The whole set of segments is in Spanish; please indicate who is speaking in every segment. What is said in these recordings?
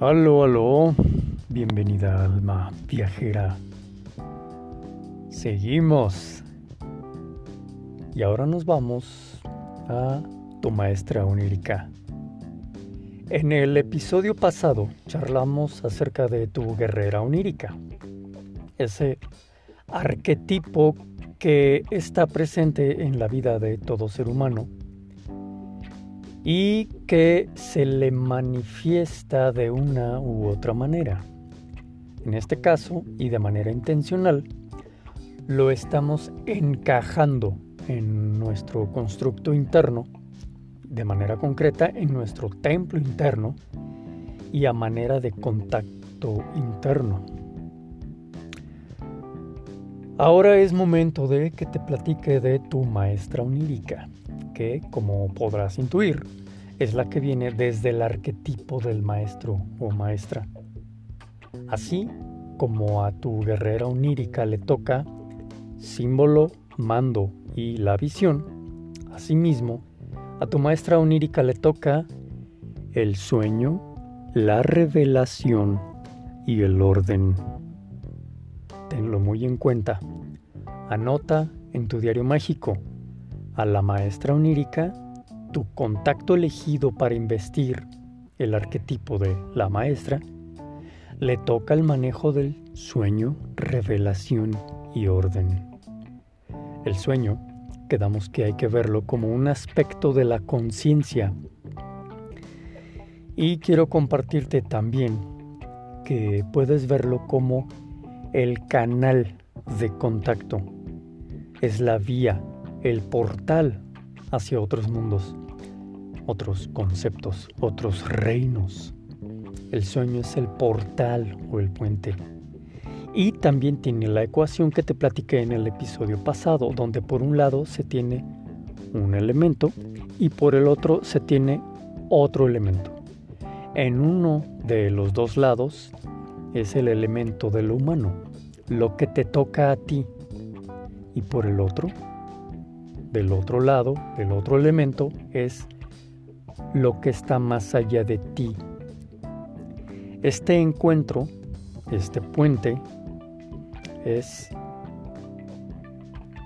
Speaker 1: Aló, aló, bienvenida alma viajera. Seguimos. Y ahora nos vamos a tu maestra onírica. En el episodio pasado charlamos acerca de tu guerrera onírica, ese arquetipo que está presente en la vida de todo ser humano y que se le manifiesta de una u otra manera. En este caso, y de manera intencional, lo estamos encajando en nuestro constructo interno, de manera concreta en nuestro templo interno y a manera de contacto interno. Ahora es momento de que te platique de tu maestra onírica que, como podrás intuir, es la que viene desde el arquetipo del maestro o maestra. Así como a tu guerrera onírica le toca símbolo, mando y la visión, asimismo, a tu maestra onírica le toca el sueño, la revelación y el orden. Tenlo muy en cuenta. Anota en tu diario mágico a la maestra onírica, tu contacto elegido para investir el arquetipo de la maestra, le toca el manejo del sueño, revelación y orden. El sueño, quedamos que hay que verlo como un aspecto de la conciencia. Y quiero compartirte también que puedes verlo como el canal de contacto. Es la vía el portal hacia otros mundos, otros conceptos, otros reinos. El sueño es el portal o el puente. Y también tiene la ecuación que te platiqué en el episodio pasado, donde por un lado se tiene un elemento y por el otro se tiene otro elemento. En uno de los dos lados es el elemento de lo humano, lo que te toca a ti. Y por el otro del otro lado, del otro elemento, es lo que está más allá de ti. Este encuentro, este puente, es,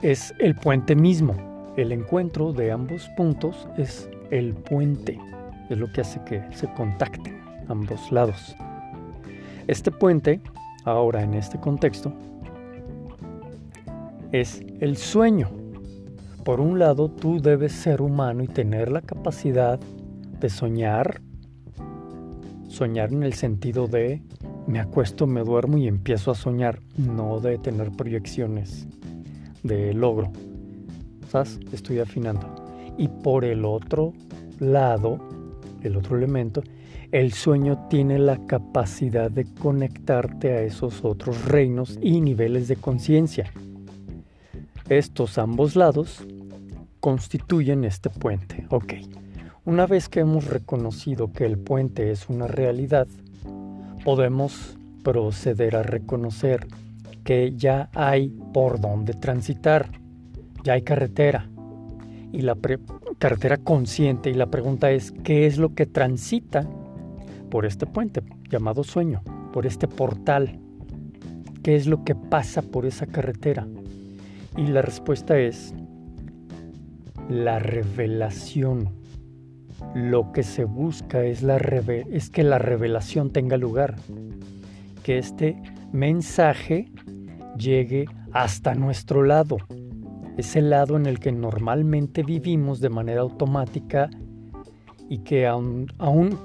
Speaker 1: es el puente mismo. El encuentro de ambos puntos es el puente. Es lo que hace que se contacten ambos lados. Este puente, ahora en este contexto, es el sueño por un lado, tú debes ser humano y tener la capacidad de soñar, soñar en el sentido de me acuesto, me duermo y empiezo a soñar, no de tener proyecciones de logro. ¿Sabes? Estoy afinando. Y por el otro lado, el otro elemento, el sueño tiene la capacidad de conectarte a esos otros reinos y niveles de conciencia. Estos ambos lados constituyen este puente. Ok, una vez que hemos reconocido que el puente es una realidad, podemos proceder a reconocer que ya hay por dónde transitar, ya hay carretera y la carretera consciente y la pregunta es qué es lo que transita por este puente llamado sueño, por este portal, qué es lo que pasa por esa carretera. Y la respuesta es la revelación. Lo que se busca es, la es que la revelación tenga lugar, que este mensaje llegue hasta nuestro lado, ese lado en el que normalmente vivimos de manera automática y que aun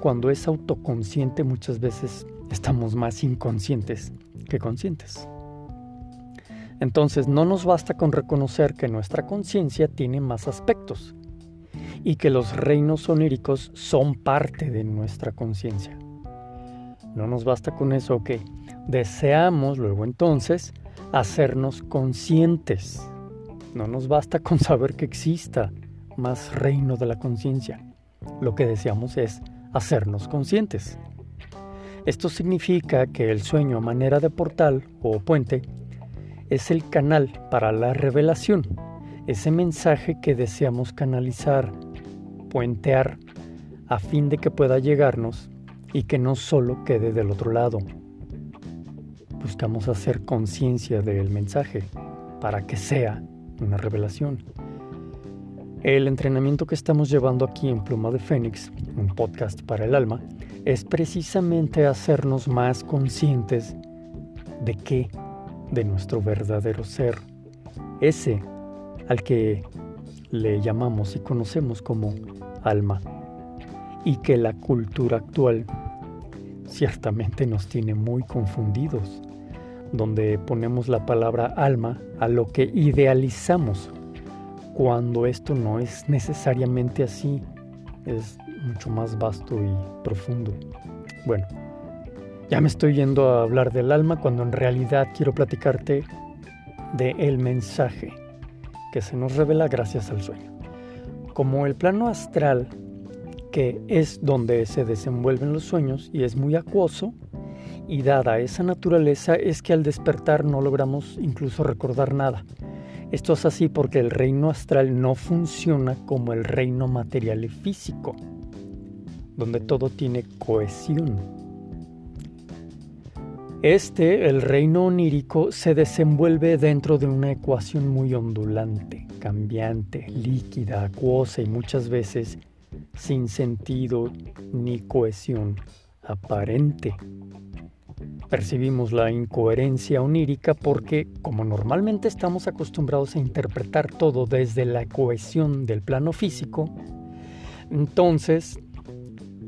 Speaker 1: cuando es autoconsciente muchas veces estamos más inconscientes que conscientes. Entonces no nos basta con reconocer que nuestra conciencia tiene más aspectos y que los reinos oníricos son parte de nuestra conciencia. No nos basta con eso, que Deseamos luego entonces hacernos conscientes. No nos basta con saber que exista más reino de la conciencia. Lo que deseamos es hacernos conscientes. Esto significa que el sueño a manera de portal o puente es el canal para la revelación, ese mensaje que deseamos canalizar, puentear, a fin de que pueda llegarnos y que no solo quede del otro lado. Buscamos hacer conciencia del mensaje para que sea una revelación. El entrenamiento que estamos llevando aquí en Pluma de Fénix, un podcast para el alma, es precisamente hacernos más conscientes de qué, de nuestro verdadero ser, ese al que le llamamos y conocemos como alma, y que la cultura actual ciertamente nos tiene muy confundidos, donde ponemos la palabra alma a lo que idealizamos cuando esto no es necesariamente así, es mucho más vasto y profundo. Bueno, ya me estoy yendo a hablar del alma cuando en realidad quiero platicarte de el mensaje que se nos revela gracias al sueño. Como el plano astral, que es donde se desenvuelven los sueños y es muy acuoso, y dada esa naturaleza es que al despertar no logramos incluso recordar nada. Esto es así porque el reino astral no funciona como el reino material y físico, donde todo tiene cohesión. Este, el reino onírico, se desenvuelve dentro de una ecuación muy ondulante, cambiante, líquida, acuosa y muchas veces sin sentido ni cohesión aparente. Percibimos la incoherencia onírica porque, como normalmente estamos acostumbrados a interpretar todo desde la cohesión del plano físico, entonces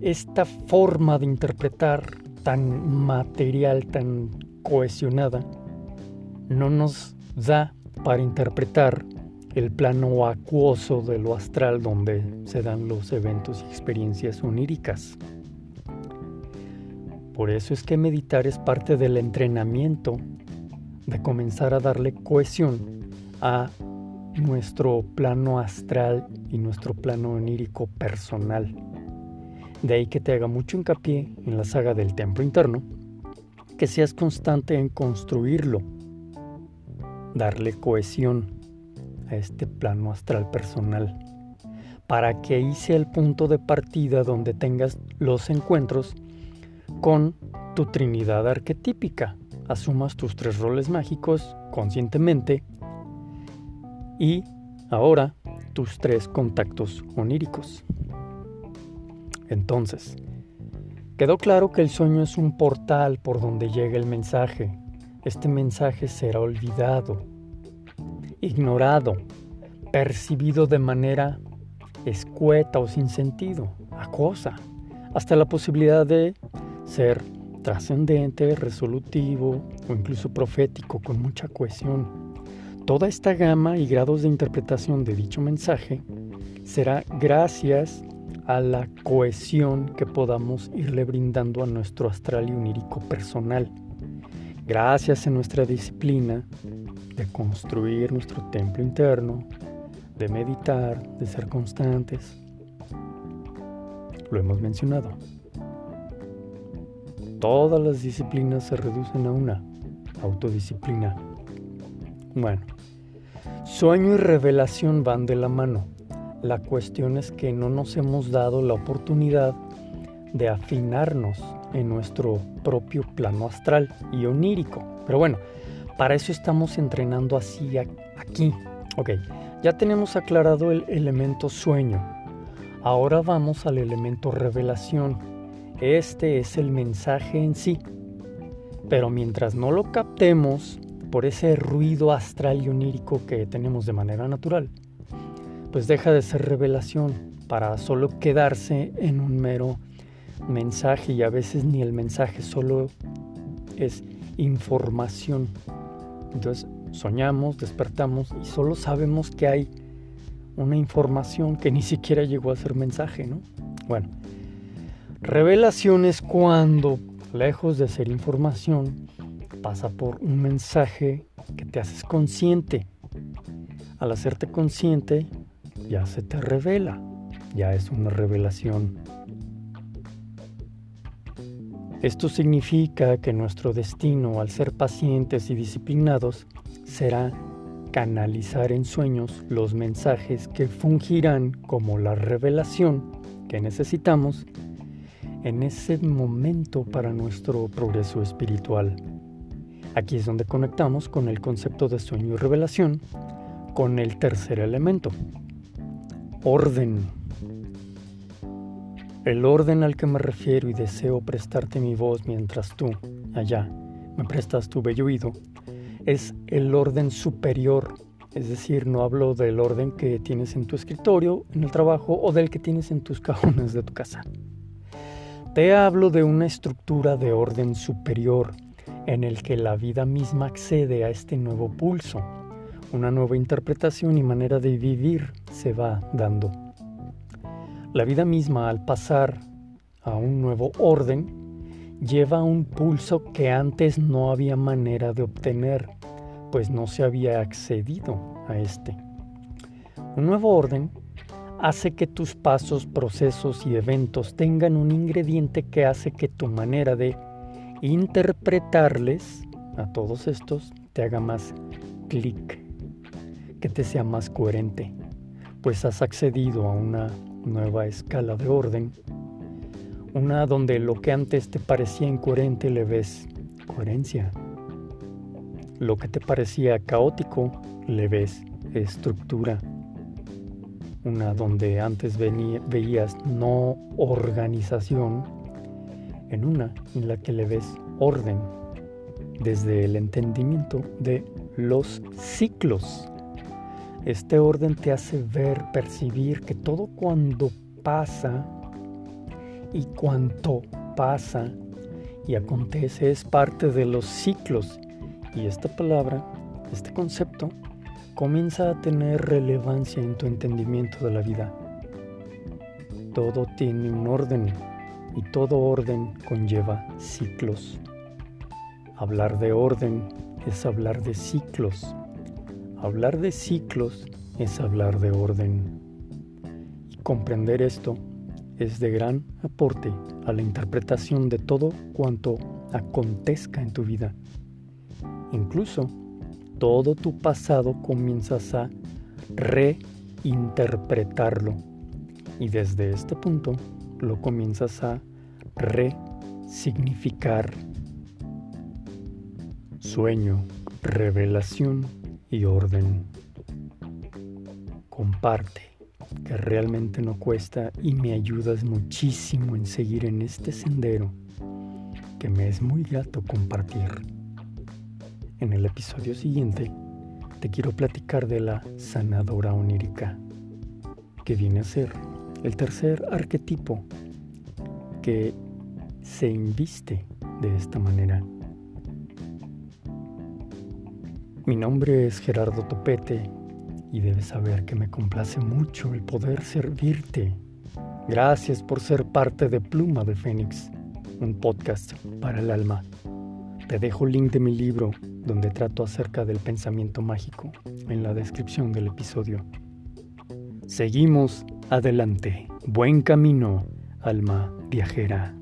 Speaker 1: esta forma de interpretar tan material, tan cohesionada, no nos da para interpretar el plano acuoso de lo astral donde se dan los eventos y experiencias oníricas. Por eso es que meditar es parte del entrenamiento de comenzar a darle cohesión a nuestro plano astral y nuestro plano onírico personal. De ahí que te haga mucho hincapié en la saga del templo interno, que seas constante en construirlo, darle cohesión a este plano astral personal, para que ahí sea el punto de partida donde tengas los encuentros con tu Trinidad arquetípica. Asumas tus tres roles mágicos conscientemente y ahora tus tres contactos oníricos. Entonces, quedó claro que el sueño es un portal por donde llega el mensaje. Este mensaje será olvidado, ignorado, percibido de manera escueta o sin sentido, acosa, hasta la posibilidad de ser trascendente, resolutivo o incluso profético con mucha cohesión. Toda esta gama y grados de interpretación de dicho mensaje será gracias a la cohesión que podamos irle brindando a nuestro astral y unírico personal. Gracias a nuestra disciplina de construir nuestro templo interno, de meditar, de ser constantes. Lo hemos mencionado. Todas las disciplinas se reducen a una, autodisciplina. Bueno, sueño y revelación van de la mano. La cuestión es que no nos hemos dado la oportunidad de afinarnos en nuestro propio plano astral y onírico. Pero bueno, para eso estamos entrenando así aquí. Ok, ya tenemos aclarado el elemento sueño. Ahora vamos al elemento revelación este es el mensaje en sí. Pero mientras no lo captemos por ese ruido astral y onírico que tenemos de manera natural, pues deja de ser revelación para solo quedarse en un mero mensaje y a veces ni el mensaje solo es información. Entonces soñamos, despertamos y solo sabemos que hay una información que ni siquiera llegó a ser mensaje, ¿no? Bueno, Revelación es cuando, lejos de ser información, pasa por un mensaje que te haces consciente. Al hacerte consciente, ya se te revela, ya es una revelación. Esto significa que nuestro destino, al ser pacientes y disciplinados, será canalizar en sueños los mensajes que fungirán como la revelación que necesitamos en ese momento para nuestro progreso espiritual. Aquí es donde conectamos con el concepto de sueño y revelación, con el tercer elemento, orden. El orden al que me refiero y deseo prestarte mi voz mientras tú, allá, me prestas tu bello oído, es el orden superior. Es decir, no hablo del orden que tienes en tu escritorio, en el trabajo o del que tienes en tus cajones de tu casa. Te hablo de una estructura de orden superior en el que la vida misma accede a este nuevo pulso. Una nueva interpretación y manera de vivir se va dando. La vida misma al pasar a un nuevo orden lleva un pulso que antes no había manera de obtener, pues no se había accedido a este. Un nuevo orden hace que tus pasos, procesos y eventos tengan un ingrediente que hace que tu manera de interpretarles a todos estos te haga más clic, que te sea más coherente, pues has accedido a una nueva escala de orden, una donde lo que antes te parecía incoherente le ves coherencia, lo que te parecía caótico le ves estructura una donde antes veías no organización, en una en la que le ves orden desde el entendimiento de los ciclos. Este orden te hace ver, percibir que todo cuando pasa y cuanto pasa y acontece es parte de los ciclos. Y esta palabra, este concepto, comienza a tener relevancia en tu entendimiento de la vida. Todo tiene un orden y todo orden conlleva ciclos. Hablar de orden es hablar de ciclos. Hablar de ciclos es hablar de orden. Y comprender esto es de gran aporte a la interpretación de todo cuanto acontezca en tu vida. Incluso todo tu pasado comienzas a reinterpretarlo y desde este punto lo comienzas a resignificar. Sueño, revelación y orden. Comparte, que realmente no cuesta y me ayudas muchísimo en seguir en este sendero que me es muy grato compartir. En el episodio siguiente te quiero platicar de la sanadora onírica, que viene a ser el tercer arquetipo que se inviste de esta manera. Mi nombre es Gerardo Topete y debes saber que me complace mucho el poder servirte. Gracias por ser parte de Pluma de Fénix, un podcast para el alma. Te dejo el link de mi libro donde trato acerca del pensamiento mágico en la descripción del episodio. Seguimos adelante. Buen camino, alma viajera.